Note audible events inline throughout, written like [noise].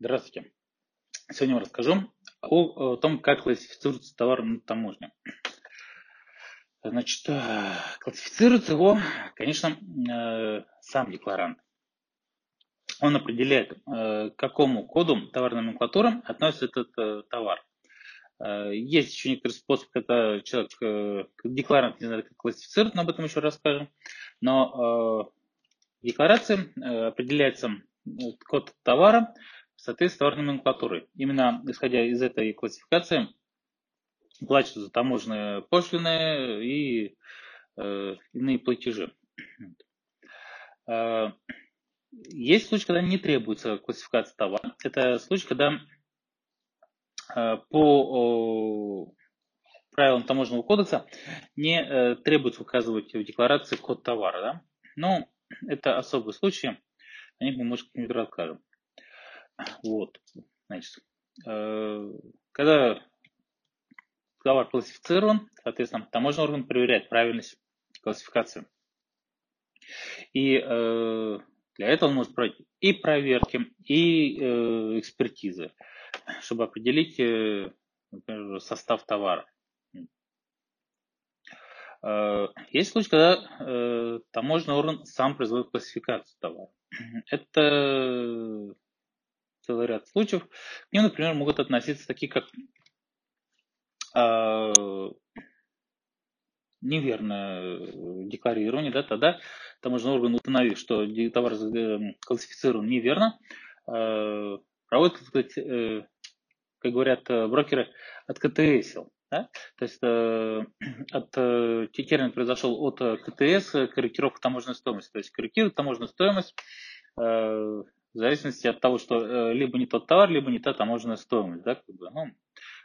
Здравствуйте. Сегодня я расскажу о, о том, как классифицируется товар на таможне. Значит, э, классифицируется его, конечно, э, сам декларант. Он определяет, э, к какому коду товарной номенклатуры относится этот товар. Есть еще некоторый способ, когда человек, декларант не знает, как классифицирует, но об этом еще расскажем. Но в декларации определяется код товара в соответствии с товарной номенклатурой. Именно исходя из этой классификации платятся таможенные пошлины и э, иные платежи. Э, есть случаи, когда не требуется классификация товара. Это случай, когда э, по правилам таможенного кодекса не э, требуется указывать в декларации код товара. Да? Но это особый случай, о них мы, может, как-нибудь расскажем. Вот, значит, э, когда товар классифицирован, соответственно, таможенный орган проверяет правильность классификации. И э, для этого он может проводить и проверки, и э, экспертизы, чтобы определить, например, состав товара. Есть случаи, когда таможенный орган сам производит классификацию товара. Это целый ряд случаев. К ним, например, могут относиться такие, как э, неверное декларирование, да, тогда таможенный орган, установив, что товар э, классифицирован неверно, э, проводит, так сказать, э, как говорят э, брокеры, от КТСил. Да? То есть э, [clears throat] от, э, термин произошел от КТС, корректировка таможенной стоимости. То есть корректирует таможенную стоимость э, в зависимости от того, что э, либо не тот товар, либо не та таможенная стоимость. Да, как бы, ну,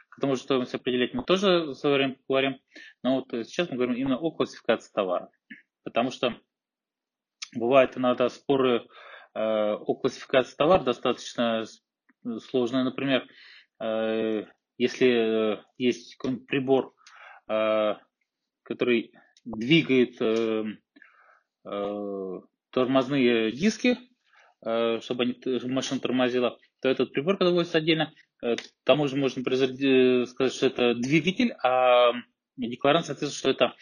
к тому же стоимость определять мы тоже в свое время поговорим, но вот э, сейчас мы говорим именно о классификации товара. Потому что бывают иногда споры э, о классификации товара достаточно сложные. Например, э, если э, есть прибор, э, который двигает э, э, тормозные диски, чтобы, они, машина тормозила, то этот прибор, когда вводится отдельно, э, тому же можно э, сказать, что это двигатель, а декларант, соответственно, что это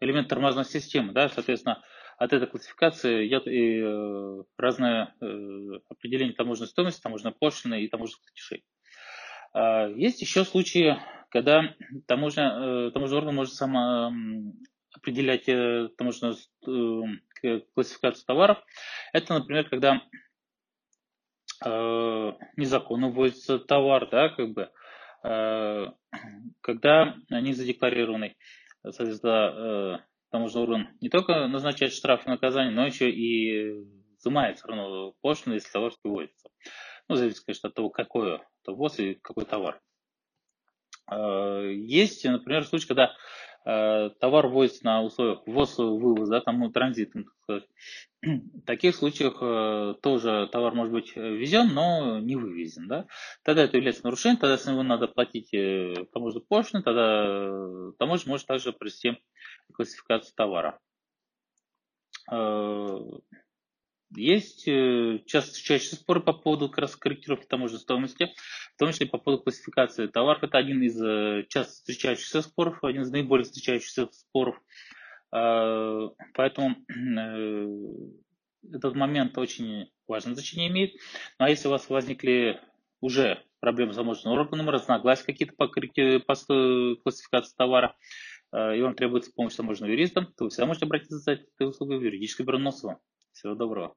элемент тормозной системы, да, соответственно, от этой классификации идет и разное определение таможенной стоимости, таможенной пошлины и таможенных платежей. А, есть еще случаи, когда таможня, таможенный орган может сам определять таможенную классификацию товаров. Это, например, когда э, незаконно вводится товар, да, как бы, э, когда они задекларированы. Соответственно, э, таможенный орган не только назначает штраф и наказание, но еще и взимает все равно пошлину, если товар вводится. Ну, зависит, конечно, от того, какой это ввоз и какой товар. Э, есть, например, случай, когда Э, товар вводится на условиях ввоз-вывоз, да, там, ну, транзитом, так. В таких случаях э, тоже товар может быть ввезен, но не вывезен, да. Тогда это является нарушением, тогда с него надо платить э, таможенную пошлину, тогда таможня может также провести классификацию товара. Есть э, часто, чаще споры по поводу как раз корректировки таможенной стоимости, в том числе по поводу классификации товаров. Это один из э, часто встречающихся споров, один из наиболее встречающихся споров. А, поэтому э, этот момент очень важное значение имеет. Ну а если у вас возникли уже проблемы с таможенным органом, разногласия какие-то по, по классификации товара, и вам требуется помощь таможенного юриста, то вы всегда можете обратиться за этой услугой в юридическое бюро Носова. Всего доброго.